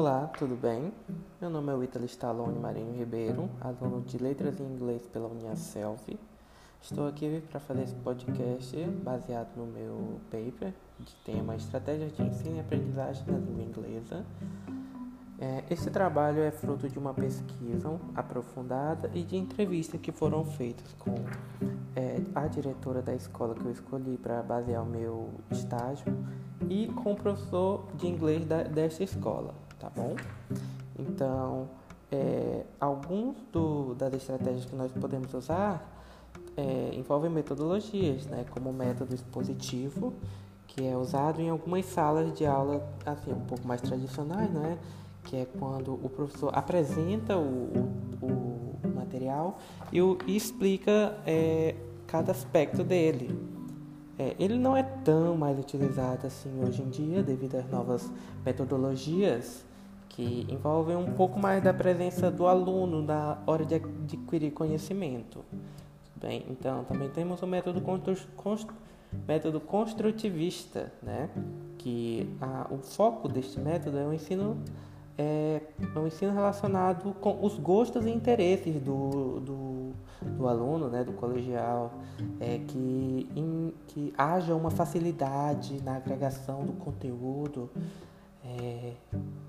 Olá, tudo bem? Meu nome é Witali Stallone Marinho Ribeiro, aluno de Letras em Inglês pela Uniaselv. Estou aqui para fazer esse podcast baseado no meu paper de tema Estratégias de Ensino e Aprendizagem na Língua Inglesa. É, esse trabalho é fruto de uma pesquisa aprofundada e de entrevistas que foram feitas com é, a diretora da escola que eu escolhi para basear o meu estágio e com o professor de inglês da, desta escola, tá bom? Então, é, alguns do, das estratégias que nós podemos usar é, envolvem metodologias, né, como o método expositivo, que é usado em algumas salas de aula assim um pouco mais tradicionais, não é? que é quando o professor apresenta o, o, o material e, o, e explica é, cada aspecto dele. É, ele não é tão mais utilizado assim hoje em dia devido às novas metodologias que envolvem um pouco mais da presença do aluno na hora de adquirir conhecimento. Bem, então também temos o método, constru, método construtivista, né? que a, o foco deste método é o ensino é, um ensino relacionado com os gostos e interesses do, do, do aluno, né, do colegial, é, que, in, que haja uma facilidade na agregação do conteúdo, é,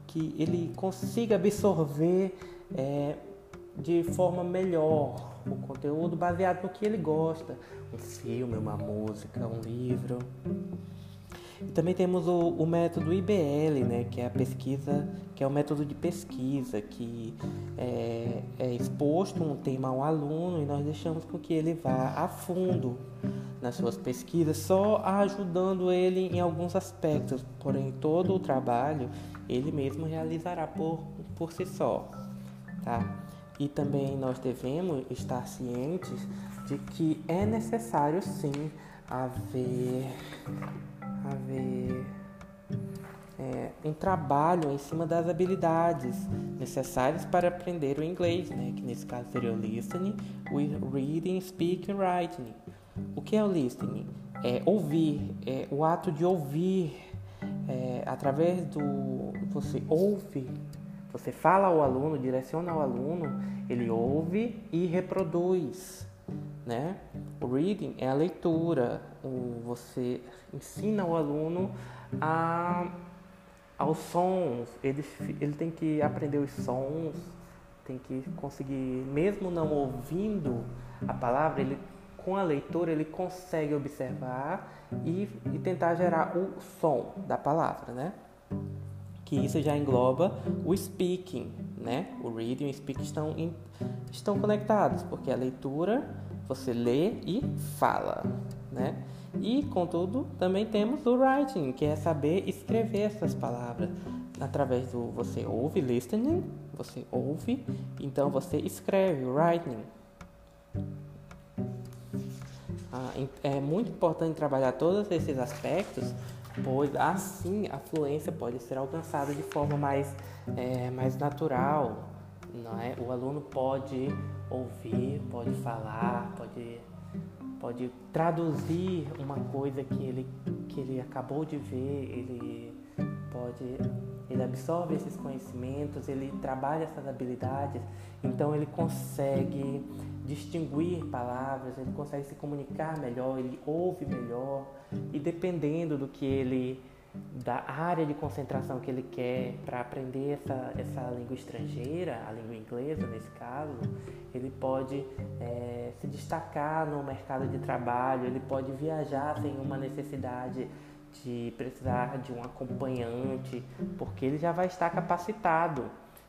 que ele consiga absorver é, de forma melhor o conteúdo baseado no que ele gosta, um filme, uma música, um livro. E também temos o, o, método IBL, né, que é a pesquisa, que é o método de pesquisa, que é, é exposto um tema ao aluno e nós deixamos com que ele vá a fundo nas suas pesquisas, só ajudando ele em alguns aspectos, porém todo o trabalho ele mesmo realizará por, por si só, tá? E também nós devemos estar cientes de que é necessário sim haver haver é, um trabalho em cima das habilidades necessárias para aprender o inglês, né? que nesse caso seria o listening, reading, speaking, writing. O que é o listening? É ouvir, é o ato de ouvir é, através do você ouve, você fala ao aluno, direciona ao aluno, ele ouve e reproduz né? O reading é a leitura, o, você ensina o aluno a, aos sons, ele, ele tem que aprender os sons, tem que conseguir, mesmo não ouvindo a palavra, ele com a leitura ele consegue observar e, e tentar gerar o som da palavra, né? Que isso já engloba o speaking, né? O reading e o speaking estão, estão conectados, porque a leitura você lê e fala, né? E, contudo, também temos o writing, que é saber escrever essas palavras através do você ouve, listening, você ouve, então você escreve, writing. Ah, é muito importante trabalhar todos esses aspectos, pois assim a fluência pode ser alcançada de forma mais, é, mais natural, não é? O aluno pode ouvir, pode falar, pode, pode traduzir uma coisa que ele, que ele acabou de ver, ele pode ele absorve esses conhecimentos, ele trabalha essas habilidades, então ele consegue distinguir palavras, ele consegue se comunicar melhor, ele ouve melhor e dependendo do que ele da área de concentração que ele quer para aprender essa, essa língua estrangeira, a língua inglesa nesse caso, ele pode é, se destacar no mercado de trabalho, ele pode viajar sem uma necessidade de precisar de um acompanhante, porque ele já vai estar capacitado.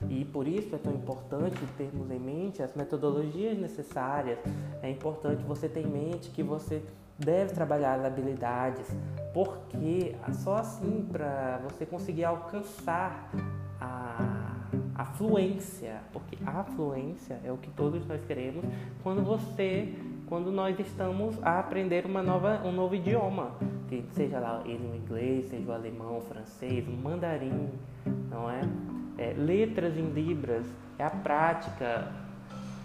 E por isso é tão importante termos em mente as metodologias necessárias. É importante você ter em mente que você deve trabalhar as habilidades, porque só assim para você conseguir alcançar a, a fluência, porque a fluência é o que todos nós queremos quando você, quando nós estamos a aprender uma nova, um novo idioma, que seja lá ele o inglês, seja o alemão, o francês, o mandarim, não é? é letras em libras, é a prática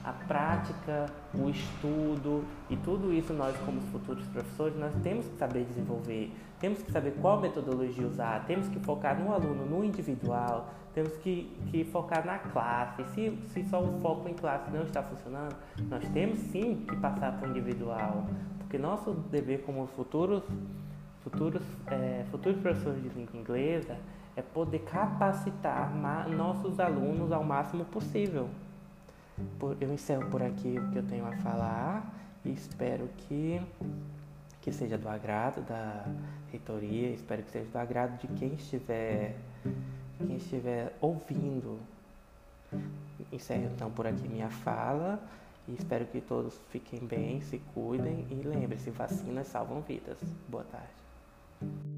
a prática, o estudo e tudo isso nós como futuros professores nós temos que saber desenvolver, temos que saber qual metodologia usar, temos que focar no aluno, no individual, temos que, que focar na classe. Se, se só o foco em classe não está funcionando, nós temos sim que passar para o individual, porque nosso dever como futuros futuros é, futuros professores de língua inglesa é poder capacitar nossos alunos ao máximo possível. Eu encerro por aqui o que eu tenho a falar e espero que, que seja do agrado da reitoria, espero que seja do agrado de quem estiver, quem estiver ouvindo. Encerro então por aqui minha fala e espero que todos fiquem bem, se cuidem e lembre-se, vacinas salvam vidas. Boa tarde.